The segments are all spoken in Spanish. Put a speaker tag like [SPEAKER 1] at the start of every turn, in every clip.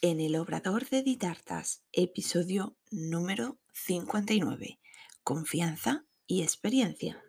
[SPEAKER 1] en el Obrador de Ditartas, episodio número 59, Confianza y experiencia.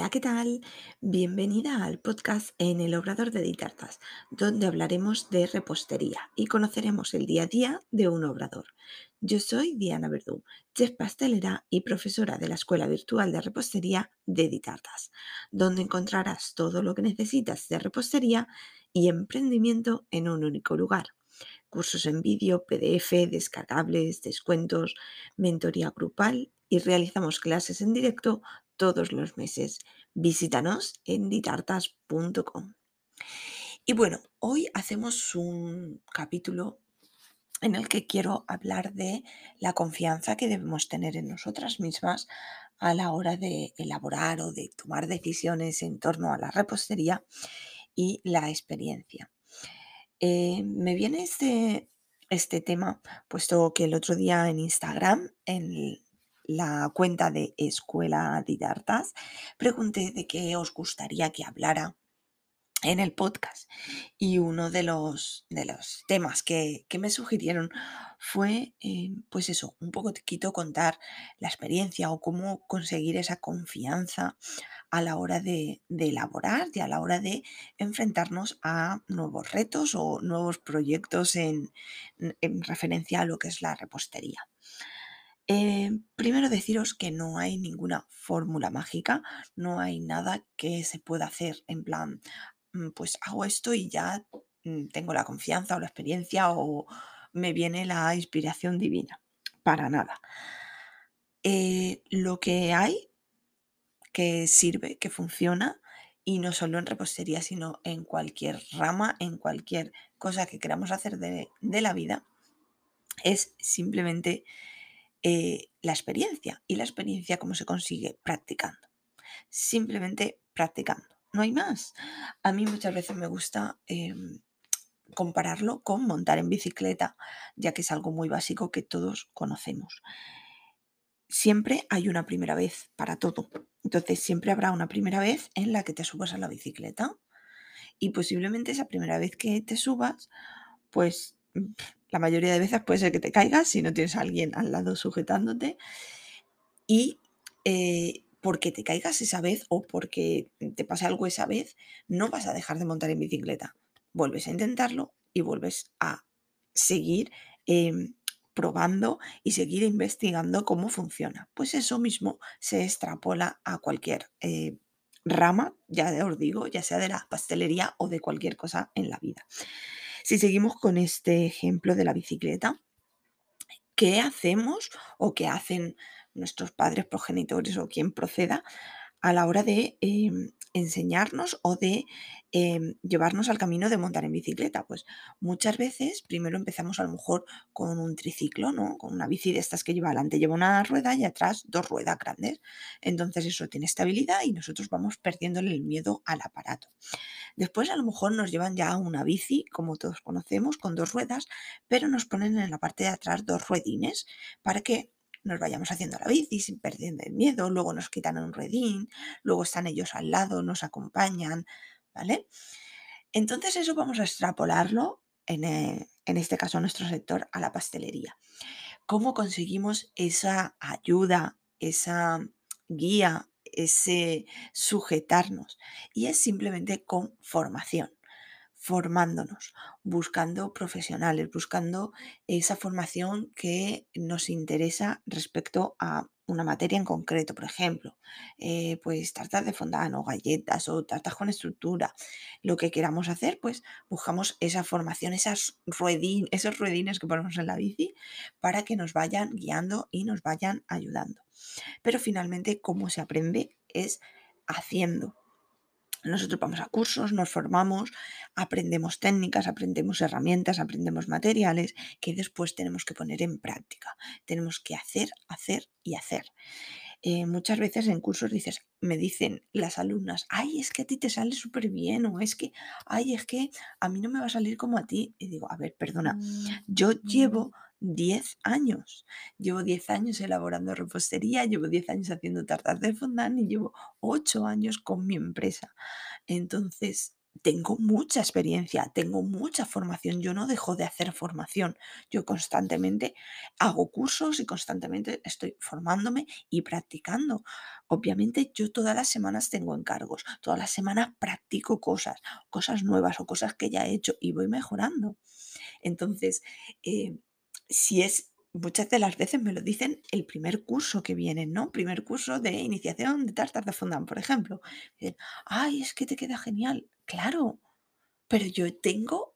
[SPEAKER 1] Hola, ¿qué tal? Bienvenida al podcast en el Obrador de Ditartas, donde hablaremos de repostería y conoceremos el día a día de un obrador. Yo soy Diana Verdú, chef pastelera y profesora de la Escuela Virtual de Repostería de Ditartas, donde encontrarás todo lo que necesitas de repostería y emprendimiento en un único lugar cursos en vídeo, PDF, descargables, descuentos, mentoría grupal y realizamos clases en directo todos los meses. Visítanos en ditartas.com. Y bueno, hoy hacemos un capítulo en el que quiero hablar de la confianza que debemos tener en nosotras mismas a la hora de elaborar o de tomar decisiones en torno a la repostería y la experiencia. Eh, me viene este, este tema, puesto que el otro día en Instagram, en la cuenta de Escuela Didartas, pregunté de qué os gustaría que hablara en el podcast. Y uno de los, de los temas que, me sugirieron fue, eh, pues eso, un poquito contar la experiencia o cómo conseguir esa confianza a la hora de, elaborar y a la hora de enfrentarnos a nuevos retos o nuevos proyectos en, en referencia a lo que es la repostería. Eh, primero deciros que no hay ninguna fórmula mágica, no hay nada que se pueda hacer en plan, mm, pues hago esto y ya mm, tengo la confianza o la experiencia o me viene la inspiración divina. Para nada. Eh, lo que hay que sirve, que funciona, y no solo en repostería, sino en cualquier rama, en cualquier cosa que queramos hacer de, de la vida, es simplemente eh, la experiencia. ¿Y la experiencia cómo se consigue? Practicando. Simplemente practicando. No hay más. A mí muchas veces me gusta em, compararlo con montar en bicicleta, ya que es algo muy básico que todos conocemos. Siempre hay una primera vez para todo. Entonces siempre habrá una primera vez en la que te subas a la bicicleta. Y posiblemente esa primera vez que te subas, pues la mayoría de veces puede ser que te caigas si no tienes a alguien al lado sujetándote. Y eh, porque te caigas esa vez o porque te pase algo esa vez, no vas a dejar de montar en bicicleta. Vuelves a intentarlo y vuelves a seguir em, probando y seguir investigando cómo funciona. Pues eso mismo se extrapola a cualquier eh, rama, ya os digo, ya sea de la pastelería o de cualquier cosa en la vida. Si seguimos con este ejemplo de la bicicleta, ¿qué hacemos o qué hacen nuestros padres, progenitores o quien proceda a la hora de em, enseñarnos o de em, llevarnos al camino de montar en bicicleta. Pues muchas veces primero empezamos a lo mejor con un triciclo, ¿no? Con una bici de estas que lleva adelante, lleva una rueda y atrás dos ruedas grandes. Entonces eso tiene estabilidad y nosotros vamos perdiéndole el miedo al aparato. Después a lo mejor nos llevan ya una bici, como todos conocemos, con dos ruedas, pero nos ponen en la parte de atrás dos ruedines para que nos vayamos haciendo la bici sin perder el miedo, luego nos quitan un ruedín, luego están ellos al lado, nos acompañan, ¿vale? Entonces eso vamos a extrapolarlo, en, eh, en este caso a nuestro sector, a la pastelería. ¿Cómo conseguimos esa ayuda, esa guía, ese sujetarnos? Y es simplemente con formación formándonos, buscando profesionales, buscando esa formación que nos interesa respecto a una materia en concreto, por ejemplo, eh, pues tartas de fondant o galletas o tartas con estructura, lo que queramos hacer, pues buscamos esa formación, esas esos ruedines que ponemos en la bici para que nos vayan guiando y nos vayan ayudando. Pero finalmente, cómo se aprende es haciendo, nosotros vamos a cursos, nos formamos, aprendemos técnicas, aprendemos herramientas, aprendemos materiales que después tenemos que poner en práctica. Tenemos que hacer, hacer y hacer. Eh, muchas veces en cursos dices, me dicen las alumnas, ay, es que a ti te sale súper bien, o es que, ay, es que a mí no me va a salir como a ti. Y digo, a ver, perdona, yo llevo 10 años. Llevo 10 años elaborando repostería, llevo 10 años haciendo tartas de fondant y llevo 8 años con mi empresa. Entonces, tengo mucha experiencia, tengo mucha formación, yo no dejo de hacer formación, yo constantemente hago cursos y constantemente estoy formándome y practicando. Obviamente yo todas las semanas tengo encargos, todas las semanas practico cosas, cosas nuevas o cosas que ya he hecho y voy mejorando. Entonces, eh, si es muchas de las veces me lo dicen el primer curso que viene, ¿no? Primer curso de iniciación de tartas de fondant, por ejemplo. Ay, es que te queda genial. Claro, pero yo tengo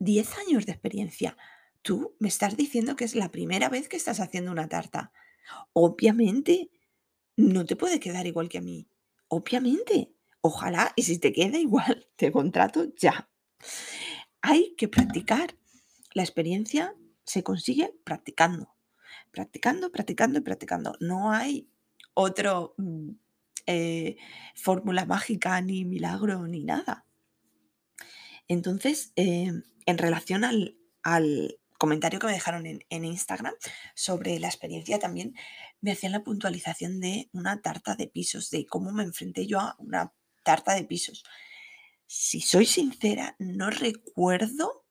[SPEAKER 1] 10 años de experiencia. Tú me estás diciendo que es la primera vez que estás haciendo una tarta. Obviamente, no te puede quedar igual que a mí. Obviamente. Ojalá, y si te queda igual, te contrato ya. Hay que practicar. La experiencia se consigue practicando, practicando, practicando y practicando. No hay otra mm, eh, fórmula mágica, ni milagro, ni nada. Entonces, em, en relación al, comentario que me dejaron en, en, Instagram sobre la experiencia, también me hacían la puntualización de una tarta de pisos, de cómo me enfrenté yo a una tarta de pisos. Si soy sincera, no recuerdo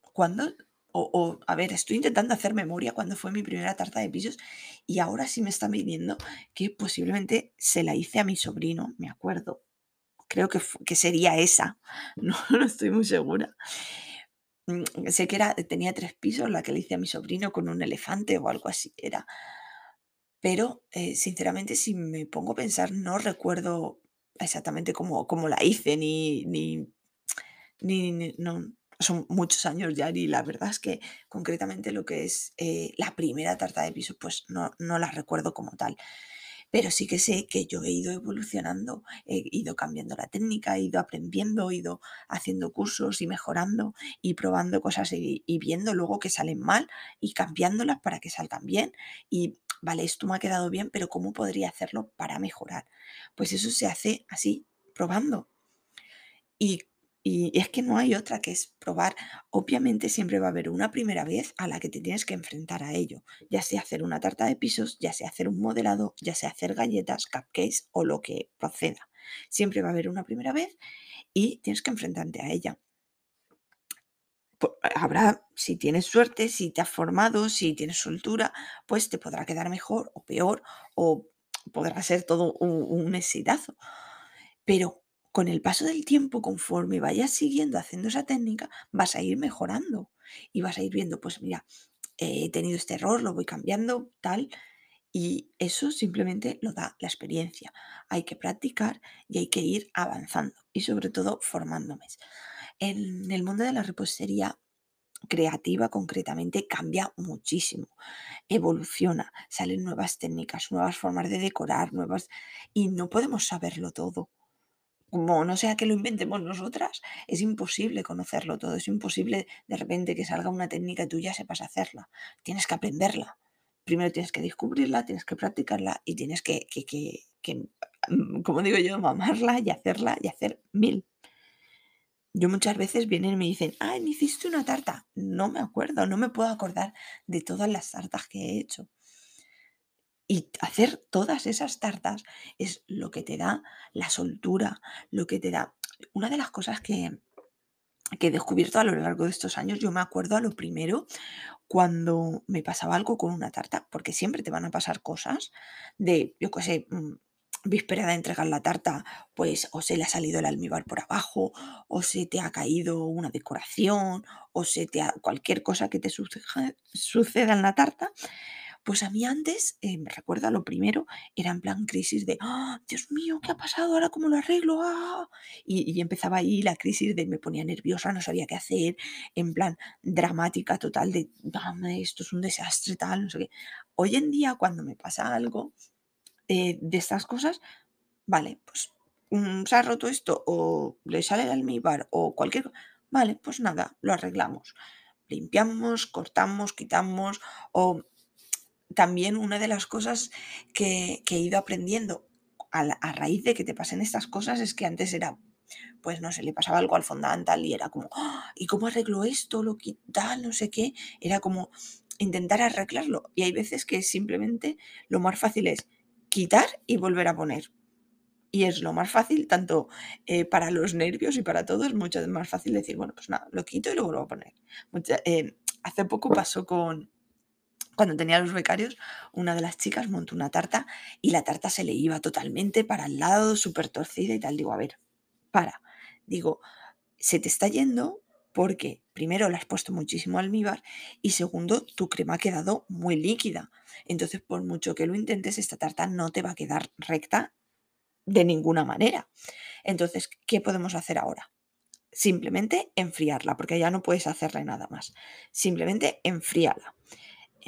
[SPEAKER 1] cuándo o, a ver, estoy intentando hacer memoria cuando fue mi primera tarta de pisos y ahora sí me están viniendo que posiblemente se la hice a mi sobrino, me acuerdo. Creo que, que sería esa, no, no estoy muy segura. Mm, sé que era, tenía tres pisos, la que le hice a mi sobrino con un elefante o algo así era. Pero, eh, sinceramente, si me pongo a pensar, no recuerdo exactamente cómo, cómo la hice, ni, ni, ni, no, son muchos años ya y la verdad es que concretamente lo que es eh, la primera tarta de piso pues no, no la recuerdo como tal. Pero sí que sé que yo he ido evolucionando, he ido cambiando la técnica, he ido aprendiendo, he ido haciendo cursos y mejorando y probando cosas y, y viendo luego que salen mal y cambiándolas para que salgan bien. Y vale, esto me ha quedado bien, pero ¿cómo podría hacerlo para mejorar? Pues eso se hace así, probando. Y y es que no hay otra que es probar. Obviamente siempre va a haber una primera vez a la que te tienes que enfrentar a ello, ya sea hacer una tarta de pisos, ya sea hacer un modelado, ya sea hacer galletas, cupcakes o lo que proceda. Siempre va a haber una primera vez y tienes que enfrentarte a ella. Habrá, si tienes suerte, si te has formado, si tienes soltura, pues te podrá quedar mejor o peor o podrá ser todo un, un exitazo. Pero con el paso del tiempo, conforme vayas siguiendo haciendo esa técnica, vas a ir mejorando y vas a ir viendo, pues mira, he tenido este error, lo voy cambiando, tal. Y eso simplemente lo da la experiencia. Hay que practicar y hay que ir avanzando y sobre todo formándome. En el mundo de la repostería creativa concretamente cambia muchísimo, evoluciona, salen nuevas técnicas, nuevas formas de decorar, nuevas... y no podemos saberlo todo como no sea que lo inventemos nosotras, es imposible conocerlo todo, es imposible de repente que salga una técnica tuya sepas hacerla. Tienes que aprenderla. Primero tienes que descubrirla, tienes que practicarla y tienes que, que, que, que mm, como digo yo, mamarla y hacerla y hacer mil. Yo muchas veces vienen y me dicen, ay, me hiciste una tarta. No me acuerdo, no me puedo acordar de todas las tartas que he hecho. Y hacer todas esas tartas es lo que te da la soltura, lo que te da... Una de las cosas que, que he descubierto a lo largo de estos años, yo me acuerdo a lo primero cuando me pasaba algo con una tarta, porque siempre te van a pasar cosas de, yo qué sé, mm, víspera de entregar la tarta, pues o se le ha salido el almíbar por abajo, o se te ha caído una decoración, o se te ha, cualquier cosa que te suceda en la tarta, pues a mí antes, eh, me recuerda lo primero, era en plan crisis de, ¡Ah, Dios mío, ¿qué ha pasado? ¿Ahora cómo lo arreglo? ¡Ah! Y, empezaba ahí la crisis de me ponía nerviosa, no sabía qué hacer, en plan dramática total de, dame, esto es un desastre, tal, no sé qué. Hoy en día, cuando me pasa algo eh, de estas cosas, vale, pues mm, se ha roto esto o le sale el almíbar o cualquier cosa, vale, pues nada, lo arreglamos. Limpiamos, cortamos, quitamos o también una de las cosas que, he ido aprendiendo a, raíz de que te pasen estas cosas es que antes era pues no sé, le pasaba algo al fondant tal y era como, ¡Ah! ¿y cómo arreglo esto? Lo tal, no sé qué. Era como intentar arreglarlo. Y hay veces que simplemente lo más fácil es quitar y volver a poner. Y es lo más fácil, tanto eh, para los nervios y para todos, mucho más fácil decir, bueno, pues nada, lo quito y lo vuelvo a poner. Eh, hace poco pasó con, cuando tenía los becarios, una de las chicas montó una tarta y la tarta se le iba totalmente para el lado, súper torcida y tal. Digo, a ver, para. Digo, se te está yendo porque primero le has puesto muchísimo almíbar y segundo, tu crema ha quedado muy líquida. Entonces, por mucho que lo intentes, esta tarta no te va a quedar recta de ninguna manera. Entonces, ¿qué podemos hacer ahora? Simplemente enfriarla, porque ya no puedes hacerle nada más. Simplemente enfríala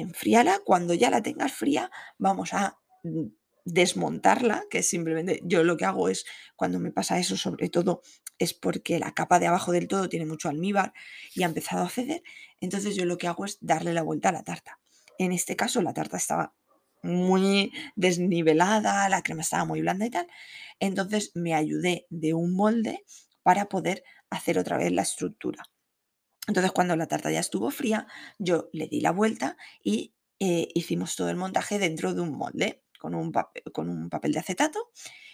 [SPEAKER 1] enfríala. Cuando ya la tengas fría, vamos a mm, desmontarla, que simplemente yo lo que hago es, cuando me pasa eso, sobre todo, es porque la capa de abajo del todo tiene mucho almíbar y ha empezado a ceder. Entonces yo lo que hago es darle la vuelta a la tarta. En este caso la tarta estaba muy desnivelada, la crema estaba muy blanda y tal. Entonces me ayudé de un molde para poder hacer otra vez la estructura. Entonces, cuando la tarta ya estuvo fría, yo le di la vuelta y eh, hicimos todo el montaje dentro de un molde con un, papel, de acetato.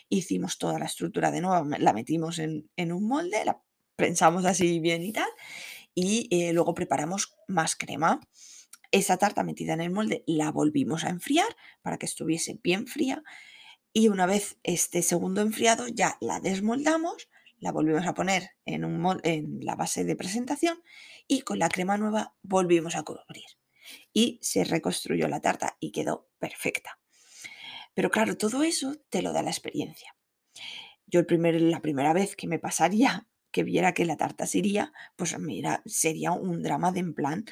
[SPEAKER 1] Hicimos toda la estructura de nuevo, la metimos en, un molde, la prensamos así bien y tal, y eh, luego preparamos más crema. Esa tarta metida en el molde la volvimos a enfriar para que estuviese bien fría y una vez este segundo enfriado ya la desmoldamos la volvimos a poner en, un, en la base de presentación y con la crema nueva volvimos a cubrir. Y se reconstruyó la tarta y quedó perfecta. Pero claro, todo eso te lo da la experiencia. Yo el primer, la primera vez que me pasaría que viera que la tarta se iría, pues mira, sería un drama de en plan,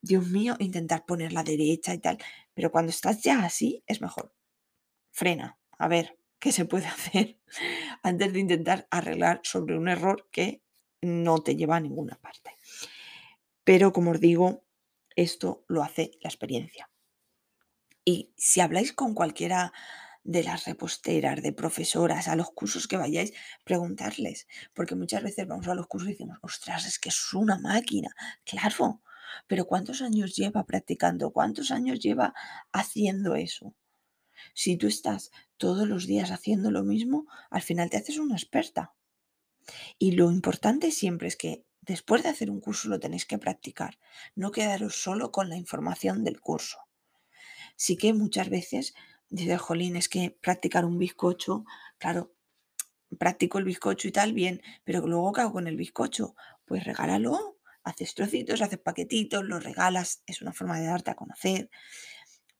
[SPEAKER 1] Dios mío, intentar ponerla derecha y tal. Pero cuando estás ya así, es mejor. Frena, a ver, ¿qué se puede hacer? antes de intentar arreglar sobre un error que no te lleva a ninguna parte. Pero como os digo, esto lo hace la experiencia. Y si habláis con cualquiera de las reposteras, de profesoras, a los cursos que vayáis, preguntarles, porque muchas veces vamos a los cursos y decimos, ostras, es que es una máquina, claro, pero ¿cuántos años lleva practicando? ¿Cuántos años lleva haciendo eso? Si tú estás todos los días haciendo lo mismo, al final te haces una experta. Y lo importante siempre es que después de hacer un curso lo tenéis que practicar, no quedaros solo con la información del curso. Sí que muchas veces dice Jolín, es que practicar un bizcocho, claro, practico el bizcocho y tal, bien, pero luego ¿qué hago con el bizcocho? Pues regálalo, haces trocitos, haces paquetitos, los regalas, es una forma de darte a conocer.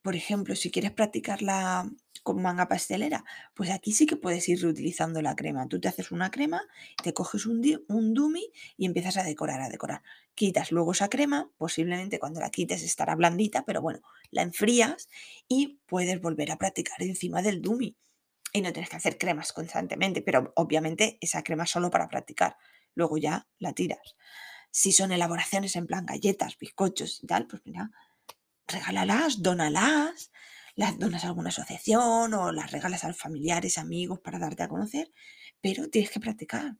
[SPEAKER 1] Por ejemplo, si quieres practicarla con manga pastelera, pues aquí sí que puedes ir reutilizando la crema. Tú te haces una crema, te coges un, un dummy y empiezas a decorar, a decorar. Quitas luego esa crema, posiblemente cuando la quites estará blandita, pero bueno, la enfrías y puedes volver a practicar encima del dummy. Y no tienes que hacer cremas constantemente, pero obviamente esa crema solo para practicar. Luego ya la tiras. Si son elaboraciones en plan galletas, bizcochos y tal, pues mira, regálalas, dónalas, las donas a alguna asociación o las regalas a familiares, amigos para darte a conocer, pero tienes que practicar.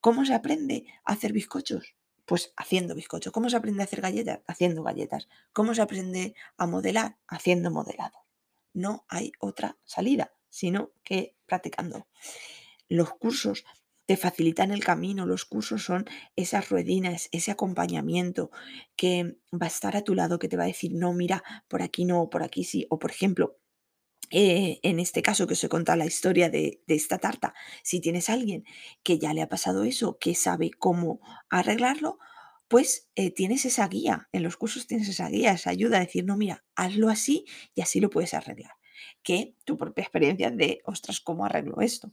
[SPEAKER 1] ¿Cómo se aprende a hacer bizcochos? Pues haciendo bizcochos. ¿Cómo se aprende a hacer galletas? Haciendo galletas. ¿Cómo se aprende a modelar? Haciendo modelado. No hay otra salida, sino que practicando. Los cursos te facilitan el camino, los cursos son esas ruedinas, ese acompañamiento que va a estar a tu lado, que te va a decir, no, mira, por aquí no, por aquí sí, o por ejemplo, eh, en este caso que os he contado la historia de, esta tarta, si tienes alguien que ya le ha pasado eso, que sabe cómo arreglarlo, pues eh, tienes esa guía, en los cursos tienes esa guía, esa ayuda a decir, no, mira, hazlo así y así lo puedes arreglar. Que tu propia experiencia de, ostras, ¿cómo arreglo esto?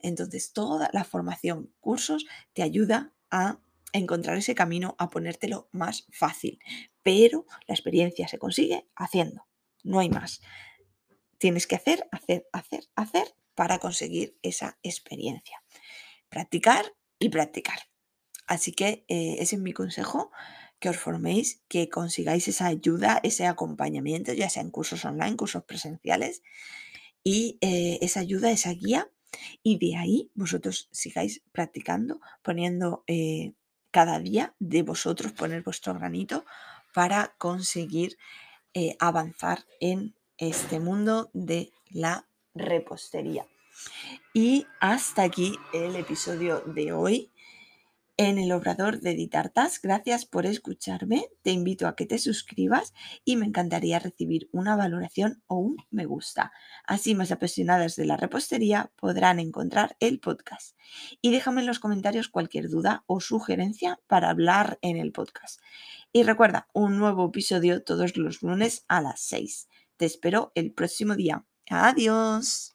[SPEAKER 1] Entonces, toda la formación, cursos, te ayuda a encontrar ese camino, a ponértelo más fácil. Pero la experiencia se consigue haciendo, no hay más. Tienes que hacer, hacer, hacer, hacer para conseguir esa experiencia. Practicar y practicar. Así que eh, ese es mi consejo, que os forméis, que consigáis esa ayuda, ese acompañamiento, ya sea en cursos online, cursos presenciales, y eh, esa ayuda, esa guía Y de ahí vosotros sigáis practicando, poniendo eh, cada día de vosotros poner vuestro granito para conseguir eh, avanzar en este mundo de la repostería. Y hasta aquí el episodio de hoy en el Obrador de Ditartas. Gracias por escucharme. Te invito a que te suscribas y me encantaría recibir una valoración o un me gusta. Así más apasionadas de la repostería podrán encontrar el podcast. Y déjame en los comentarios cualquier duda o sugerencia para hablar en el podcast. Y recuerda, un nuevo episodio todos los lunes a las 6. Te espero el próximo día. Adiós.